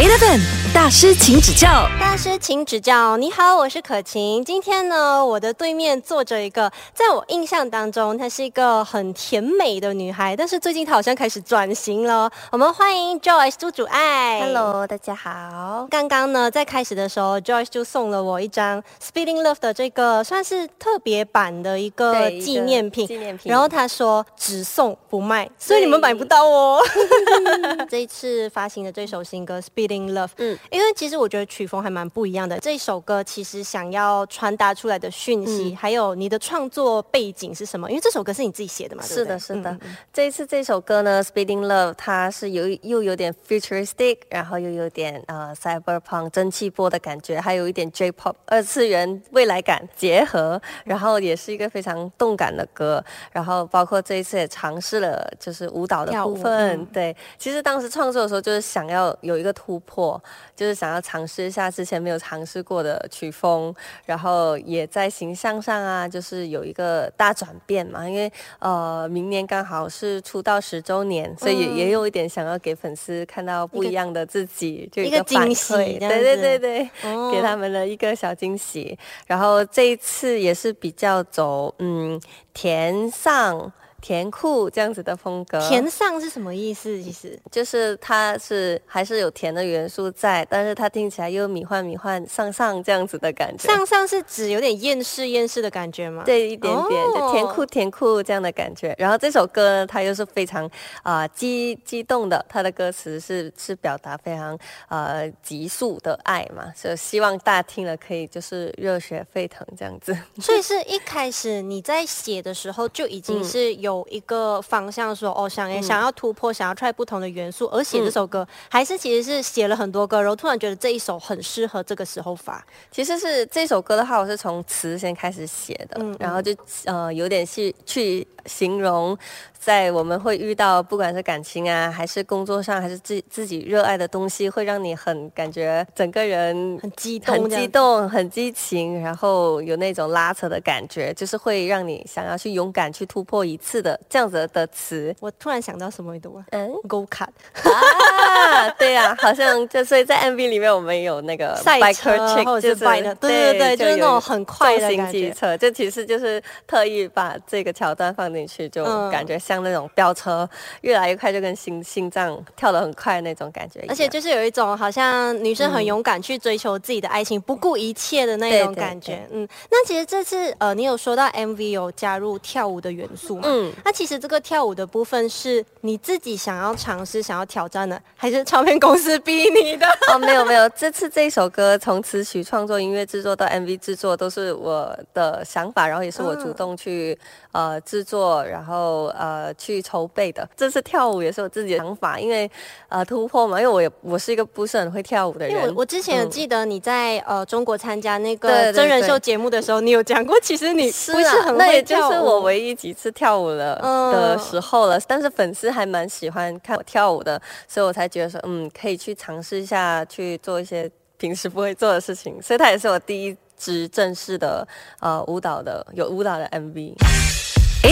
8 FM. 大师，请指教。大师，请指教。你好，我是可晴。今天呢，我的对面坐着一个，在我印象当中，她是一个很甜美的女孩，但是最近她好像开始转型了。我们欢迎 Joyce 朱主爱。Hello，大家好。刚刚呢，在开始的时候，Joyce 就送了我一张 Speeding Love 的这个算是特别版的一个纪念品。纪念品然后她说只送不卖，所以你们买不到哦。这一次发行的这首新歌《Speeding Love》，嗯嗯，因为其实我觉得曲风还蛮不一样的。这一首歌其实想要传达出来的讯息，还有你的创作背景是什么？因为这首歌是你自己写的嘛，对不对是的，是的。这一次这首歌呢，《Speeding Love》，它是有又有点 futuristic，然后又有点呃 cyberpunk 蒸汽波的感觉，还有一点 J-pop 二次元未来感结合，然后也是一个非常动感的歌。然后包括这一次也尝试了就是舞蹈的部分，嗯对。其实当时创作的时候，就是想要有一个突破，就是想要尝试一下之前没有尝试过的曲风，然后也在形象上啊，就是有一个大转变嘛。因为呃，明年刚好是出道十周年，所以也、嗯也有一点想要给粉丝看到不一样的自己，就有一个反惊喜馈对对对对。哦 给他们的一个小惊喜。然后这一次也是比较走嗯甜上甜酷这样子的风格，甜上是什么意思？其实就是它是还是有甜的元素在，但是它听起来又迷幻迷幻上上这样子的感觉。上上是指有点厌世厌世的感觉吗？，对，一点点，哦就甜酷甜酷这样的感觉。然后这首歌呢，它又是非常啊、激激动的，它的歌词是是表达非常呃急速的爱嘛，所以希望大家听了可以就是热血沸腾这样子。所以是一开始你在写的时候就已经是有一个方向说，哦，想也想要突破，想要 try 不同的元素而写这首歌，还是其实是写了很多歌，然后突然觉得这一首很适合这个时候发。其实是这首歌的话，我是从词先开始写的，嗯然后就呃有点去去形容，在我们会遇到不管是感情啊，还是工作上，还是自自己热爱的东西，会让你很感觉整个人很激动很激动、很激情，然后有那种拉扯的感觉，就是会让你想要去勇敢去突破一次的这样子的词。我突然想到什么，你懂吗嗯？Go Kart 啊，对呀、好像就所以在 MV 里面我们有那个赛车 chick，或者是对对对就是那种很快的重型感觉机车，就其实就是特意把这个桥段放进去，就嗯感觉像那种飙车，越来越快，就跟心心脏跳得很快那种感觉。而且就是有一种好像女生很勇敢去追求自己的爱情，不顾一切的那种对对感觉。嗯，那其实这次呃，你有说到 MV 有加入跳舞的元素吗？嗯，那其实这个跳舞的部分是你自己想要尝试、想要挑战的，还是唱片公司逼你的？哦，没有没有，这次这一首歌从词曲创作、音乐制作到 MV 制作都是我的想法，然后也是我主动去、呃制作，然后呃去筹备的。这次跳舞也是我自己的想法，因为呃突破嘛，因为我也我是一个不是很会跳舞的人。因为我我之前有记得你在、呃中国参加那个真人秀节目的时候，你有讲过，其实你是不是很，啊那会也就是跳舞我唯一几次跳舞了嗯的时候了。但是粉丝还蛮喜欢看我跳舞的，所以我才觉得说，嗯，可以去尝试一下，去做一些平时不会做的事情。所以它也是我第一支正式的呃舞蹈的有舞蹈的 MV。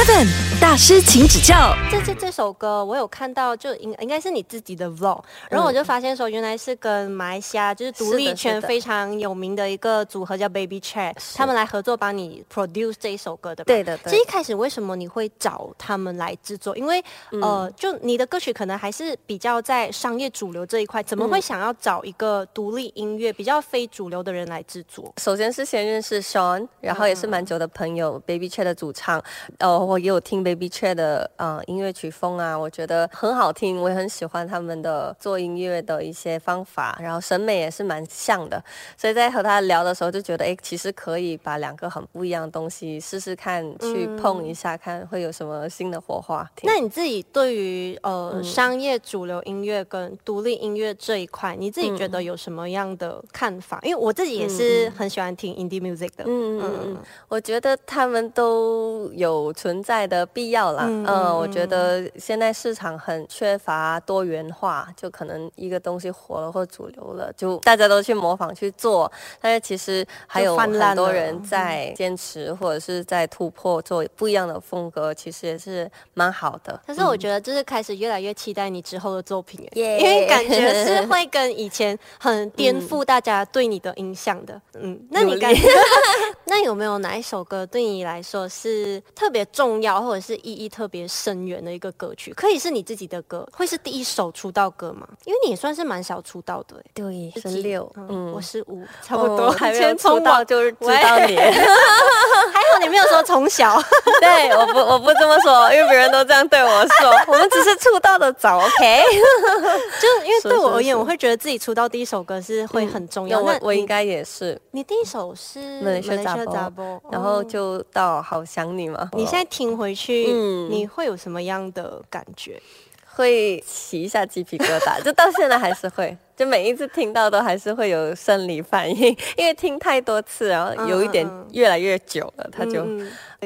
Eleven 大师，请指教。这这这首歌我有看到，就应应该是你自己的 vlog，然后我就发现说，原来是跟马来西亚就是独立圈非常有名的一个组合叫 Baby Chat，他们来合作帮你 produce 这一首歌的吧。对的对其实一开始为什么你会找他们来制作？因为、嗯呃，就你的歌曲可能还是比较在商业主流这一块，怎么嗯会想要找一个独立音乐比较非主流的人来制作？首先是先认识 Sean，然后也是蛮久的朋友、Baby Chat 的主唱，呃，我也有听 Baby Chat 的呃音乐曲风啊，我觉得很好听，我也很喜欢他们的做音乐的一些方法，然后审美也是蛮像的，所以在和他聊的时候就觉得，哎，其实可以把两个很不一样的东西试试看，去碰一下，看会有什么新的火花。那你自己对于呃、嗯商业主流音乐跟独立音乐这一块，你自己觉得有什么样的看法？因为我自己也是很喜欢听 indie music 的。嗯嗯嗯，我觉得他们都有存存在的必要啦。嗯，我觉得现在市场很缺乏多元化，就可能一个东西火了或主流了，就大家都去模仿去做，但是其实还有很多人在坚持或者是在突破，做不一样的风格，其实也是蛮好的。但是我觉得就是开始越来越期待你之后的作品，因为感觉是会跟以前很颠覆 大家对你的印象的。嗯，那你感觉？那有没有哪一首歌对你来说是特别重要，或者是意义特别深远的一个歌曲？可以是你自己的歌，会是第一首出道歌吗？因为你也算是蛮小出道的，对，十六，嗯，我是五，差不多，还没有出道就是知道你，还好你没有说从小，对，我不，我不这么说，因为别人都这样对我说，我们只是出道的早，OK，就因为对我而言，我会觉得自己出道第一首歌是会很重要，我我应该也是，你第一首是《雪杂波》，然后就到《好想你》嘛。你现在听回去，你会有什么样的感觉？会起一下鸡皮疙瘩，就到现在还是会，就每一次听到都还是会有生理反应，因为听太多次，然后有一点越来越久了，他就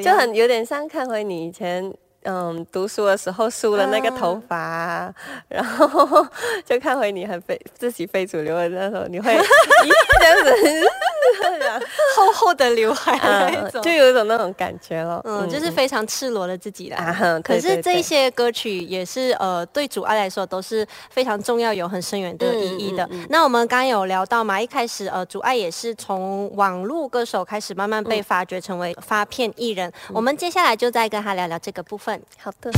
就很有点像看回你以前。嗯，读书的时候梳了那个头发，然后 就看回你很非自己非主流的那时候，你会 这样子 厚厚的刘海那种，就有一种那种感觉了。嗯，就是非常赤裸的自己啦。可是这些歌曲也是呃，对主爱来说都是非常重要、有很深远的意义的。那我们刚刚有聊到嘛，一开始呃，主爱也是从网络歌手开始慢慢被发掘成为发片艺人。我们接下来就再跟他聊聊这个部分。好的。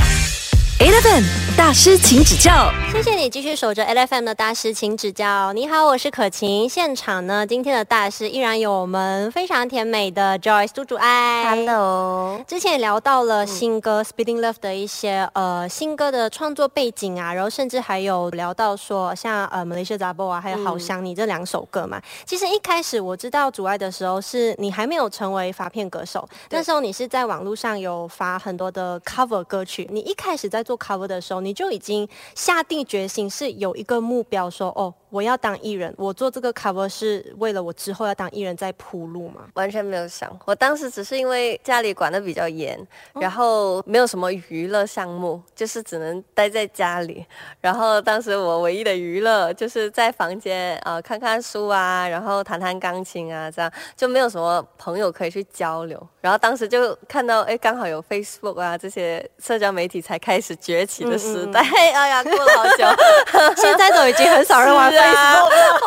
Eleven 大师，请指教。谢谢你继续守着 Eleven 的大师，请指教。你好，我是可晴。现场呢，今天的大师依然有我们非常甜美的 Joyce 朱主爱。Hello。之前也聊到了新歌 Speeding Love 的一些呃新歌的创作背景啊，然后甚至还有聊到说像呃 Malaysia Zabo 啊，还有好想你这两首歌嘛。其实一开始我知道主爱的时候，是你还没有成为发片歌手，那时候你是在网络上有发很多的 cover 歌曲。你一开始在做 cover cover 的时候，你就已经下定决心是有一个目标，说哦。我要当艺人，我做这个 cover 是为了我之后要当艺人在铺路吗？完全没有想，我当时只是因为家里管的比较严，然后没有什么娱乐项目，就是只能待在家里。然后当时我唯一的娱乐就是在房间啊看看书啊，然后弹弹钢琴啊，这样就没有什么朋友可以去交流。然后当时就看到哎，刚好有 Facebook 啊这些社交媒体才开始崛起的时代。哎呀，过了好久，现在都已经很少人玩。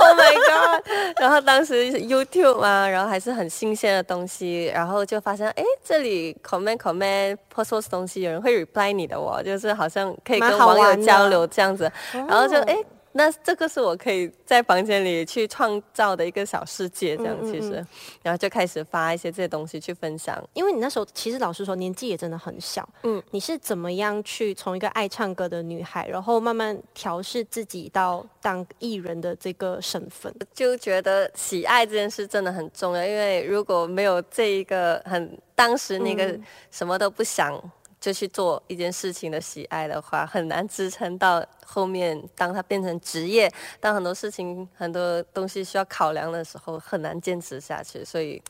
Oh my god！然后当时 YouTube 啊，然后还是很新鲜的东西，然后就发现，哎，这里 comment comment post 东西，有人会 reply 你的哦，就是好像可以跟网友交流这样子，然后就哎。那这个是我可以在房间里去创造的一个小世界，这样其实，然后就开始发一些这些东西去分享。因为你那时候其实老实说年纪也真的很小，嗯，你是怎么样去从一个爱唱歌的女孩，然后慢慢调试自己到当艺人的这个身份？就觉得喜爱这件事真的很重要，因为如果没有这一个很当时那个什么都不想。就去做一件事情的喜爱的话，很难支撑到后面。当它变成职业，当很多事情、很多东西需要考量的时候，很难坚持下去。所以，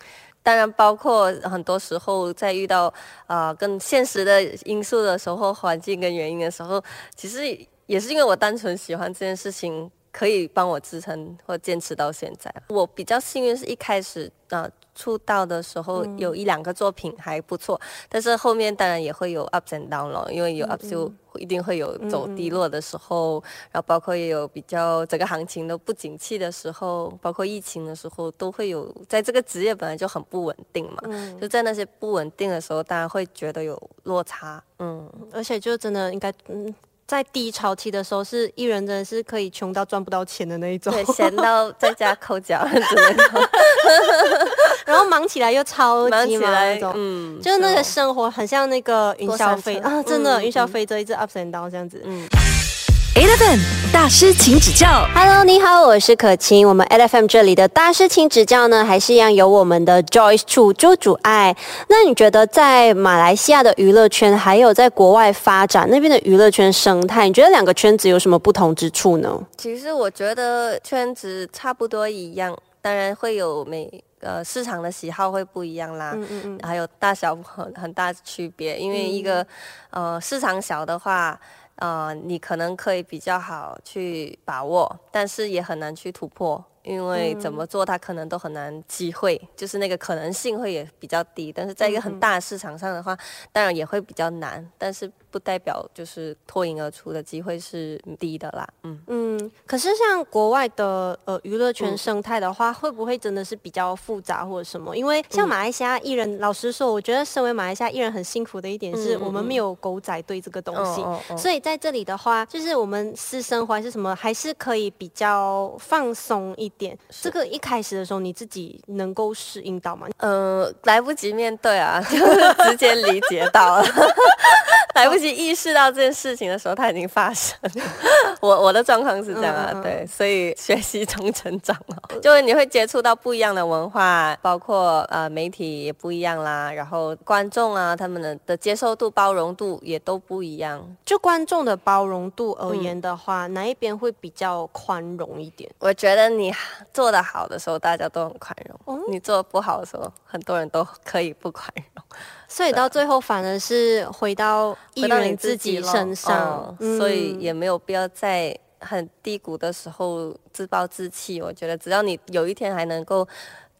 当然包括很多时候在遇到啊更现实的因素的时候，环境跟原因的时候，其实也是因为我单纯喜欢这件事情，可以帮我支撑或坚持到现在。我比较幸运是一开始啊。出道的时候有一两个作品还不错，但是后面当然也会有 ups and down 了，因为有 ups 就一定会有走低落的时候，然后包括也有比较整个行情都不景气的时候，包括疫情的时候都会有，在这个职业本来就很不稳定嘛，就在那些不稳定的时候，大家会觉得有落差，嗯，而且就真的应该嗯。在低潮期的时候，是艺人真的是可以穷到赚不到钱的那一种，对，闲到在家抠脚，然后忙起来又超级忙那种，嗯，就是那个生活很像那个云霄飞啊，真的云霄飞车一直 up and down 这样子，嗯。Eleven 大师，请指教。Hello，你好，我是可晴。我们 Eleven 这里的大师，请指教呢，还是一样有我们的 Joyce 楚周主爱。那你觉得在马来西亚的娱乐圈，还有在国外发展那边的娱乐圈生态，你觉得两个圈子有什么不同之处呢？其实我觉得圈子差不多一样，当然会有每。呃市场的喜好会不一样啦，嗯嗯嗯，还有大小很很大区别，因为一个、呃市场小的话。呃，你可能可以比较好去把握，但是也很难去突破，因为怎么做它可能都很难机会，就是那个可能性会也比较低。但是在一个很大的市场上的话，当然也会比较难，但是不代表就是脱颖而出的机会是低的啦。嗯，嗯，可是像国外的呃娱乐圈生态的话，会不会真的是比较复杂或者什么？因为像马来西亚艺人，老实说，我觉得身为马来西亚艺人很幸福的一点是我们没有狗仔队这个东西。所以在这里的话，就是我们私生活还是什么，还是可以比较放松一点。这个一开始的时候，你自己能够适应到吗？呃，来不及面对啊，就是直接理解到了，来不及意识到这件事情的时候，它已经发生了。我我的状况是这样啊，对，所以学习中成长了，就是你会接触到不一样的文化，包括呃媒体也不一样啦，然后观众啊他们的的接受度、包容度也都不一样。就观众的包容度而言的话，哪一边会比较宽容一点？我觉得你做的好的时候，大家都很宽容；哦你做的不好的时候，很多人都可以不宽容。所以到最后反而是回到艺回到你人自己身上，嗯所以嗯也没有必要在很低谷的时候自暴自弃。我觉得只要你有一天还能够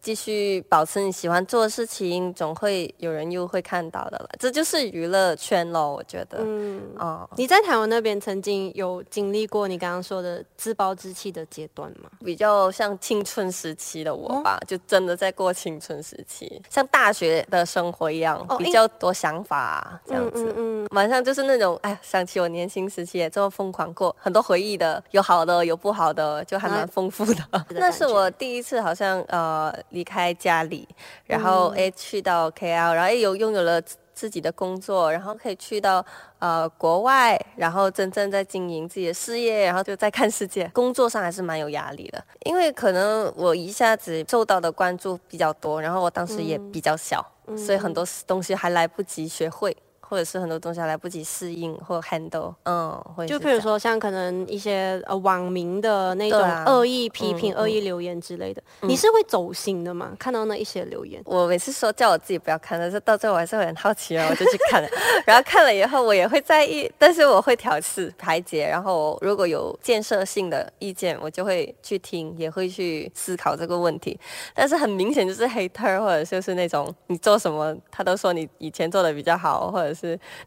继续保持你喜欢做的事情，总会有人又会看到的了。这就是娱乐圈咯，我觉得。嗯。哦，你在台湾那边曾经有经历过你刚刚说的自暴自弃的阶段吗？比较像青春时期的我吧，就真的在过青春时期，像大学的生活一样，哦比较多想法、啊这样子。嗯嗯晚上就是那种，哎，想起我年轻时期也这么疯狂过，很多回忆的，有好的，有不好的，就还蛮丰富的。那是我第一次好像呃离开家里，然后哎、去到 KL，然后哎有拥有了自自己的工作，然后可以去到呃国外，然后真正在经营自己的事业，然后就在看世界。工作上还是蛮有压力的，因为可能我一下子受到的关注比较多，然后我当时也比较小，所以很多东西还来不及学会。或者是很多东西还来不及适应或 handle，嗯，会就是譬如说像可能一些呃网民的那种恶意批评、嗯恶意留言之类的，你是会走心的吗？看到那一些留言，我每次说叫我自己不要看，但是到最后我还是会很好奇哦，我就去看了。然后看了以后，我也会在意，但是我会调试排解。然后如果有建设性的意见，我就会去听，也会去思考这个问题。但是很明显就是 hater，或者就是那种你做什么他都说你以前做的比较好，或者是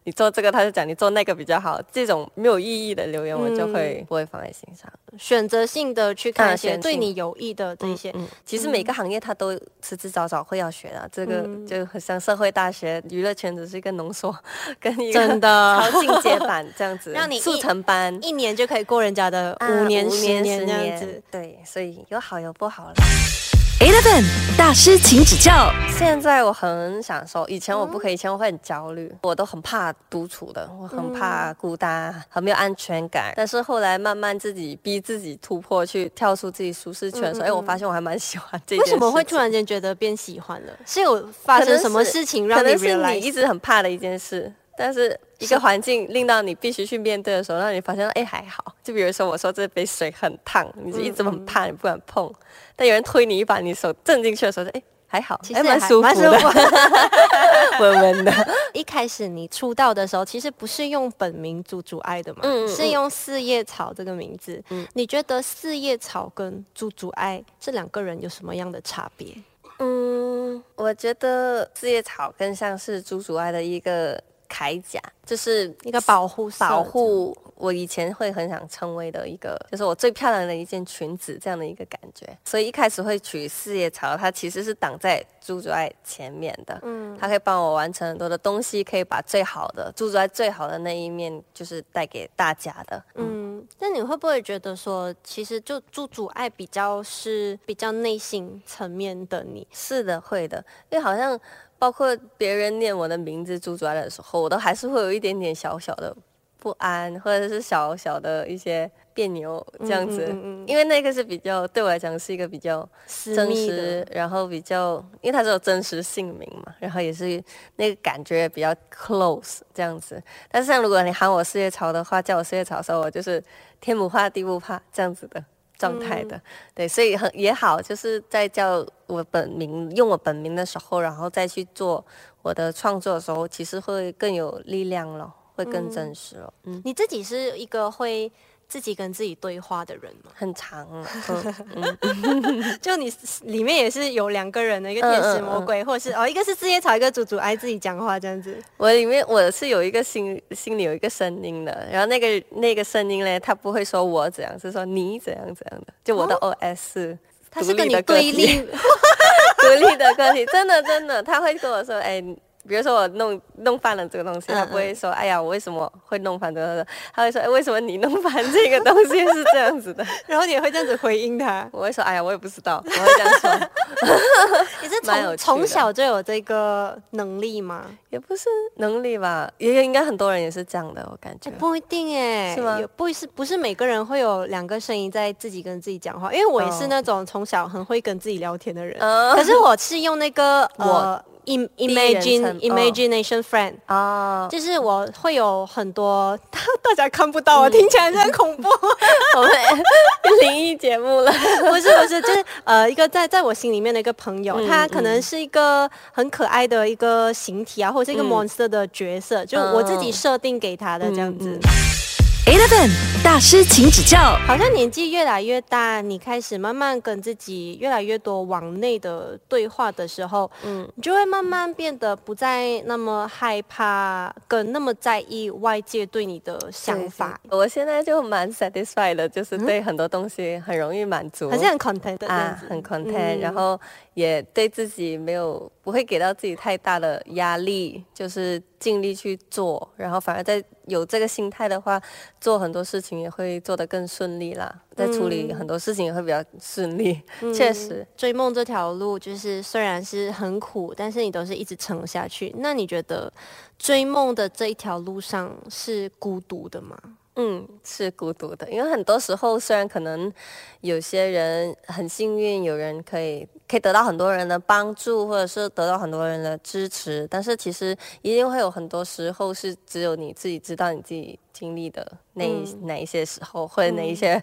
你做这个他就讲你做那个比较好，这种没有意义的留言我就会不会放在心上。选择性的去看一些对你有益的这些。嗯，其实每个行业它都迟迟早早会要学的，这个嗯就很像社会大学，娱乐圈只是一个浓缩，跟一个真的 超进阶版这样子，让你速成班。一年就可以过人家的啊五年、五十年十这样子。对，所以有好有不好了。Eleven 大师，请指教。现在我很享受，以前我不可以，以前我会很焦虑，我都很怕独处的，我很怕孤单，很没有安全感。但是后来慢慢自己逼自己突破，去跳出自己舒适圈的时候，哎、我发现我还蛮喜欢这件为什么会突然间觉得变喜欢了？是有发生什么事情让你可能是你一直很怕的一件事，但是一个环境令到你必须去面对的时候，让你发现哎还好。就比如说我说这杯水很烫，你就一直很怕，你不敢碰。但有人推你一把，你手震进去的时候，哎还好，其实哎蛮还舒服的，蛮舒服温温的。一开始你出道的时候，其实不是用本名朱祖爱的嘛，是用四叶草这个名字。你觉得四叶草跟朱祖爱这两个人有什么样的差别？嗯，我觉得四叶草更像是朱祖爱的一个铠甲，就是一个保护保护我以前会很想成为的一个，就是我最漂亮的一件裙子这样的一个感觉。所以一开始会取四叶草，它其实是挡在朱主爱前面的，嗯，它可以帮我完成很多的东西，可以把最好的朱主爱最好的那一面，就是带给大家的。嗯，嗯，那你会不会觉得说，其实就朱主爱比较是比较内心层面的你？是的，会的，因为好像包括别人念我的名字朱主爱的时候，我都还是会有一点点小小的不安，或者是小小的一些别扭这样子。嗯嗯嗯因为那个是比较对我来讲是一个比较真实，然后比较，因为它是有真实姓名嘛，然后也是那个感觉比较 close 这样子。但是像如果你喊我四叶草的话，叫我四叶草的时候，我就是天不怕地不怕这样子的。状态的。对，所以很也好，就是在叫我本名用我本名的时候，然后再去做我的创作的时候，其实会更有力量了，会更真实了。嗯，你自己是一个会。自己跟自己对话的人吗？很长，就你里面也是有两个人的一个天使魔鬼，或者是哦，一个是四叶草一个主主爱自己讲话这样子。我里面我是有一个心心里有一个声音的，然后那个那个声音呢，他不会说我怎样，是说你怎样怎样的，就我的 O S，他是跟你对立，独立的个体，真的真的，他会跟我说，哎。比如说我弄弄翻了这个东西，他不会说“哎呀，我为什么会弄翻这个”，他会说“哎，为什么你弄翻这个东西是这样子的”，然后你会这样子回应他。我会说“哎呀，我也不知道”，我会这样说。你是从从小就有这个能力吗？也不是能力吧，也应该很多人也是这样的，我感觉。不一定哎，是吗？不是不是每个人会有两个声音在自己跟自己讲话，因为我也是那种从小很会跟自己聊天的人，可是我是用那个我。Imagine imagination friend 啊，就是我会有很多，大家看不到啊，听起来很恐怖。我们灵异节目了，不是不是，就是呃一个在在我心里面的一个朋友，他可能是一个很可爱的一个形体啊，或者是一个 monster 的角色，就我自己设定给他的这样子。Eleven 大师，请指教。好像年纪越来越大，你开始慢慢跟自己越来越多往内的对话的时候，嗯，你就会慢慢变得不再那么害怕，跟那么在意外界对你的想法。我现在就蛮 satisfied 的，就是对很多东西很容易满足，好像很 content 啊，很 content，然后也对自己没有不会给到自己太大的压力，就是尽力去做，然后反而在。有这个心态的话，做很多事情也会做得更顺利啦。在处理很多事情也会比较顺利。确实，追梦这条路就是虽然是很苦，但是你都是一直撑下去。那你觉得追梦的这一条路上是孤独的吗？嗯，是孤独的，因为很多时候虽然可能有些人很幸运，有人可以可以得到很多人的帮助，或者是得到很多人的支持，但是其实一定会有很多时候是只有你自己知道你自己经历的那哪一些时候，或者哪一些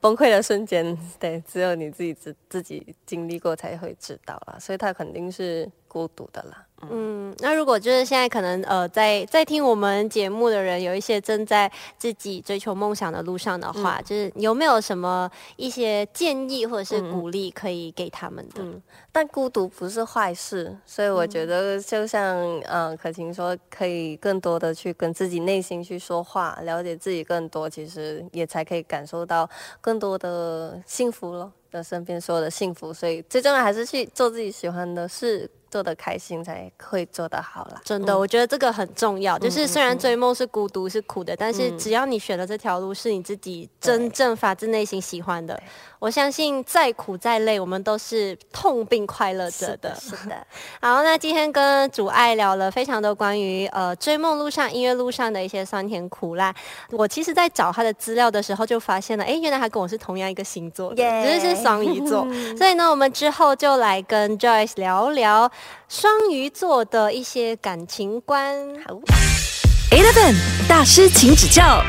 崩溃的瞬间，对，只有你自己自自己经历过才会知道啦，所以他肯定是孤独的啦。嗯，那如果就是现在可能呃，在在听我们节目的人，有一些正在自己追求梦想的路上的话，就是有没有什么一些建议或者是鼓励可以给他们的？嗯，但孤独不是坏事，所以我觉得就像嗯可晴说，可以更多的去跟自己内心去说话，了解自己更多，其实也才可以感受到更多的幸福了。的身边所有的幸福，所以最重要还是去做自己喜欢的事。做的开心才会做得好啦。真的，我觉得这个很重要。就是虽然追梦是孤独是苦的，但是只要你选的这条路是你自己真正发自内心喜欢的，我相信再苦再累，我们都是痛并快乐着的。是的。好，那今天跟主爱聊了非常多关于呃追梦路上、音乐路上的一些酸甜苦辣。我其实，在找他的资料的时候，就发现了，哎，原来他跟我是同样一个星座，只是是双鱼座。所以呢，我们之后就来跟 Joyce 聊聊。双鱼座的一些感情观。Eleven 大师，请指教。